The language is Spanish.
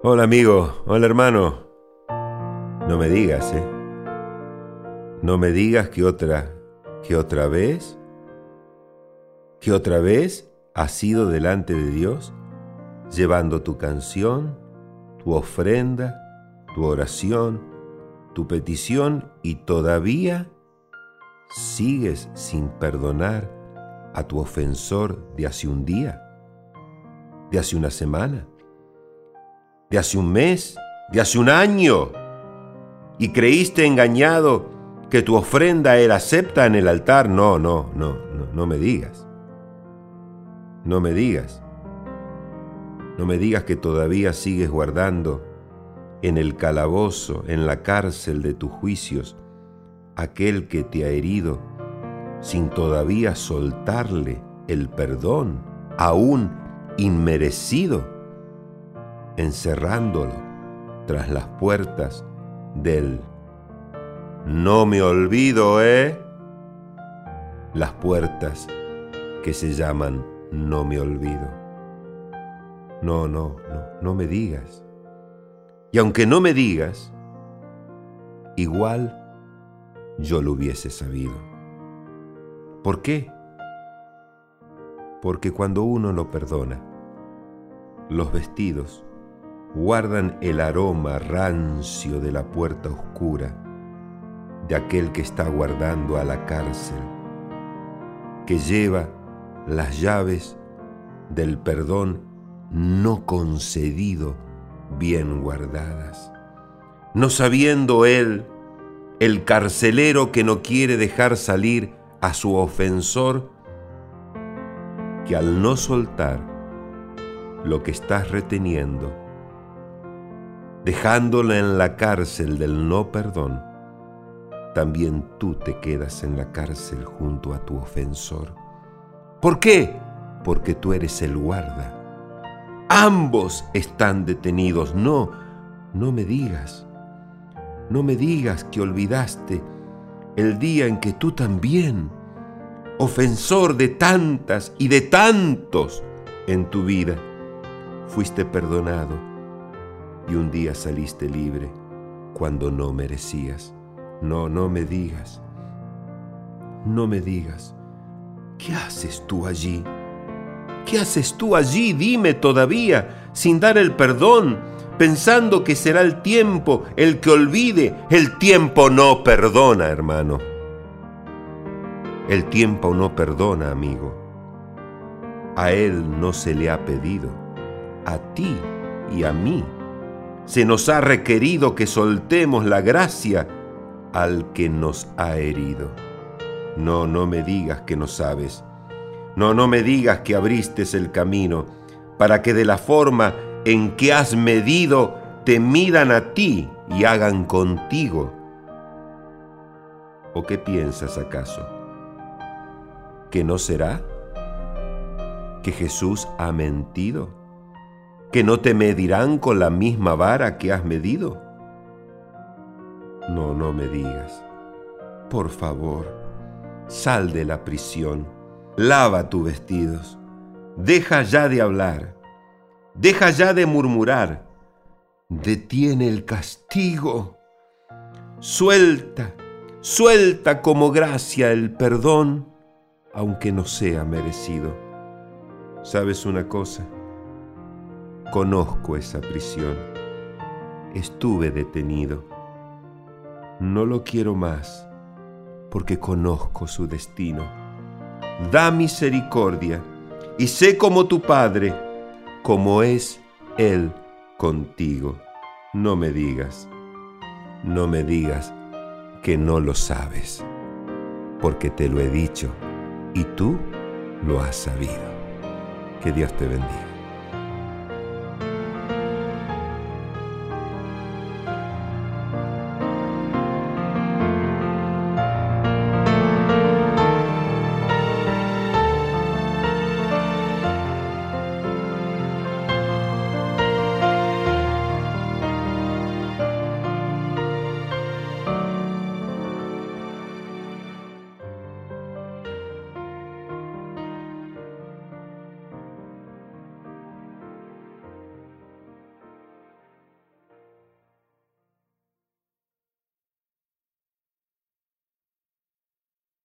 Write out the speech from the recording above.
Hola amigo, hola hermano. No me digas, ¿eh? No me digas que otra, que otra vez, que otra vez has ido delante de Dios llevando tu canción, tu ofrenda, tu oración, tu petición y todavía sigues sin perdonar a tu ofensor de hace un día, de hace una semana, de hace un mes, de hace un año, y creíste engañado que tu ofrenda era acepta en el altar. No, no, no, no, no me digas. No me digas. No me digas que todavía sigues guardando en el calabozo, en la cárcel de tus juicios, aquel que te ha herido, sin todavía soltarle el perdón, aún inmerecido, encerrándolo tras las puertas del no me olvido, ¿eh? Las puertas que se llaman no me olvido. No, no, no, no me digas. Y aunque no me digas, igual yo lo hubiese sabido. ¿Por qué? Porque cuando uno lo perdona, los vestidos guardan el aroma rancio de la puerta oscura de aquel que está guardando a la cárcel, que lleva las llaves del perdón no concedido bien guardadas, no sabiendo él, el carcelero que no quiere dejar salir a su ofensor, que al no soltar lo que estás reteniendo, dejándola en la cárcel del no perdón, también tú te quedas en la cárcel junto a tu ofensor. ¿Por qué? Porque tú eres el guarda. Ambos están detenidos. No, no me digas. No me digas que olvidaste el día en que tú también, ofensor de tantas y de tantos en tu vida, fuiste perdonado y un día saliste libre cuando no merecías. No, no me digas. No me digas. ¿Qué haces tú allí? ¿Qué haces tú allí? Dime todavía, sin dar el perdón, pensando que será el tiempo el que olvide. El tiempo no perdona, hermano. El tiempo no perdona, amigo. A él no se le ha pedido. A ti y a mí se nos ha requerido que soltemos la gracia al que nos ha herido. No, no me digas que no sabes. No, no me digas que abriste el camino para que de la forma en que has medido te midan a ti y hagan contigo. ¿O qué piensas acaso? ¿Que no será? ¿Que Jesús ha mentido? ¿Que no te medirán con la misma vara que has medido? No, no me digas. Por favor, sal de la prisión, lava tus vestidos, deja ya de hablar, deja ya de murmurar, detiene el castigo, suelta, suelta como gracia el perdón, aunque no sea merecido. ¿Sabes una cosa? Conozco esa prisión. Estuve detenido no lo quiero más, porque conozco su destino. Da misericordia, y sé como tu Padre, como es Él contigo. No me digas, no me digas que no lo sabes, porque te lo he dicho y tú lo has sabido. Que Dios te bendiga.